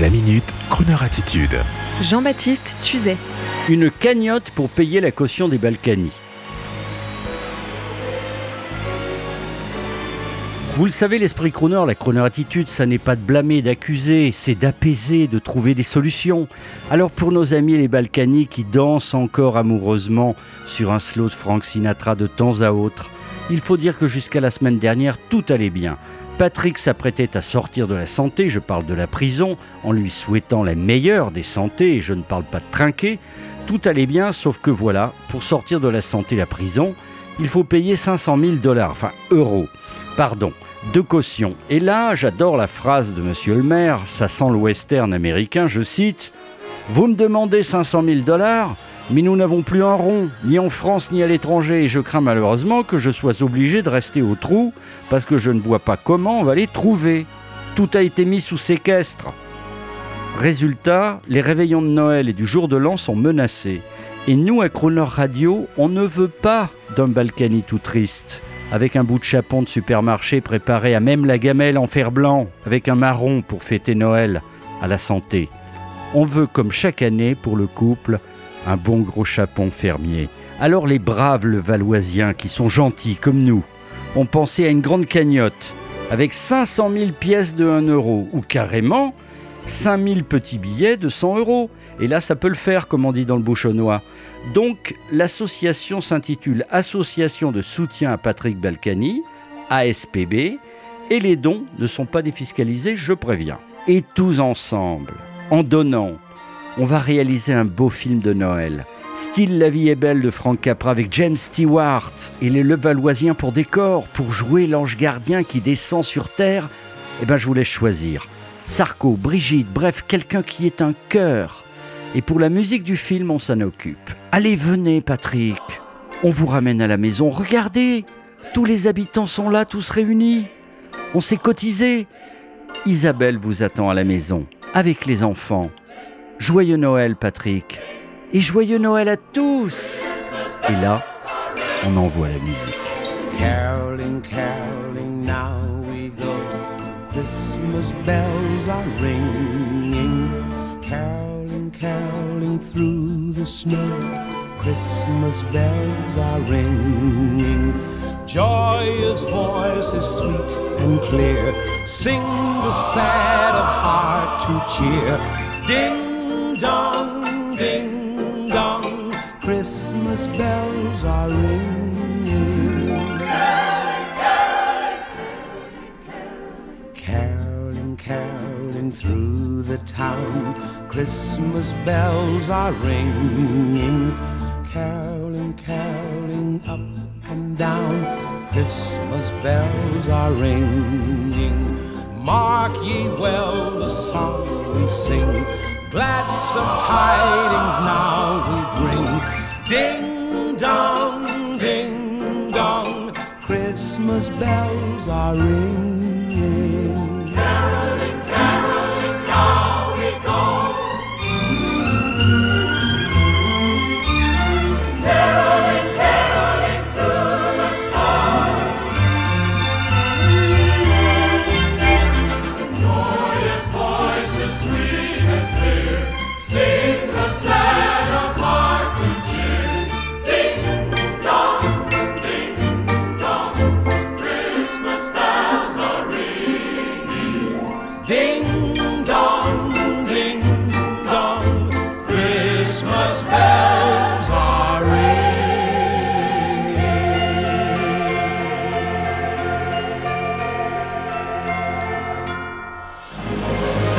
La minute, Kroneur attitude. Jean-Baptiste Tuzet. Une cagnotte pour payer la caution des Balkany. Vous le savez, l'esprit crooner, la crooner attitude, ça n'est pas de blâmer, d'accuser, c'est d'apaiser, de trouver des solutions. Alors pour nos amis les Balkany qui dansent encore amoureusement sur un slow de Frank Sinatra de temps à autre, il faut dire que jusqu'à la semaine dernière, tout allait bien. Patrick s'apprêtait à sortir de la santé, je parle de la prison, en lui souhaitant la meilleure des santé, et je ne parle pas de trinquer. Tout allait bien, sauf que voilà, pour sortir de la santé la prison, il faut payer 500 000 dollars, enfin euros, pardon, de caution. Et là, j'adore la phrase de Monsieur le maire, ça sent le western américain, je cite Vous me demandez 500 000 dollars mais nous n'avons plus un rond, ni en France ni à l'étranger, et je crains malheureusement que je sois obligé de rester au trou, parce que je ne vois pas comment on va les trouver. Tout a été mis sous séquestre. Résultat, les réveillons de Noël et du jour de l'an sont menacés. Et nous, à Croner Radio, on ne veut pas d'un Balkany tout triste, avec un bout de chapon de supermarché préparé à même la gamelle en fer blanc, avec un marron pour fêter Noël, à la santé. On veut, comme chaque année pour le couple, un bon gros chapon fermier. Alors les braves Levalloisiens, qui sont gentils comme nous, ont pensé à une grande cagnotte avec 500 000 pièces de 1 euro ou carrément 5000 petits billets de 100 euros. Et là, ça peut le faire, comme on dit dans le bouchonnois. Donc, l'association s'intitule Association de soutien à Patrick Balkany, ASPB, et les dons ne sont pas défiscalisés, je préviens. Et tous ensemble, en donnant, on va réaliser un beau film de Noël. Style La vie est belle de Frank Capra avec James Stewart et les Levalloisiens pour décor, pour jouer l'ange gardien qui descend sur Terre. Eh ben, je vous laisse choisir. Sarko, Brigitte, bref, quelqu'un qui est un cœur. Et pour la musique du film, on s'en occupe. Allez, venez, Patrick. On vous ramène à la maison. Regardez, tous les habitants sont là, tous réunis. On s'est cotisé. Isabelle vous attend à la maison, avec les enfants. Joyeux Noël, Patrick. Et joyeux Noël à tous. Et là, on envoie la musique. Caroling, caroling, now we go. Christmas bells are ringing. Caroling, caroling through the snow. Christmas bells are ringing. Joyous voices sweet and clear sing the sad of heart to cheer. Ding dong, ding dong, Christmas bells are ringing. Caroling, caroling through the town, Christmas bells are ringing. Caroling, caroling up and down, Christmas bells are ringing. Mark ye well the song we sing, gladsome tidings now we bring. Ding dong, ding dong, Christmas bells are ringing.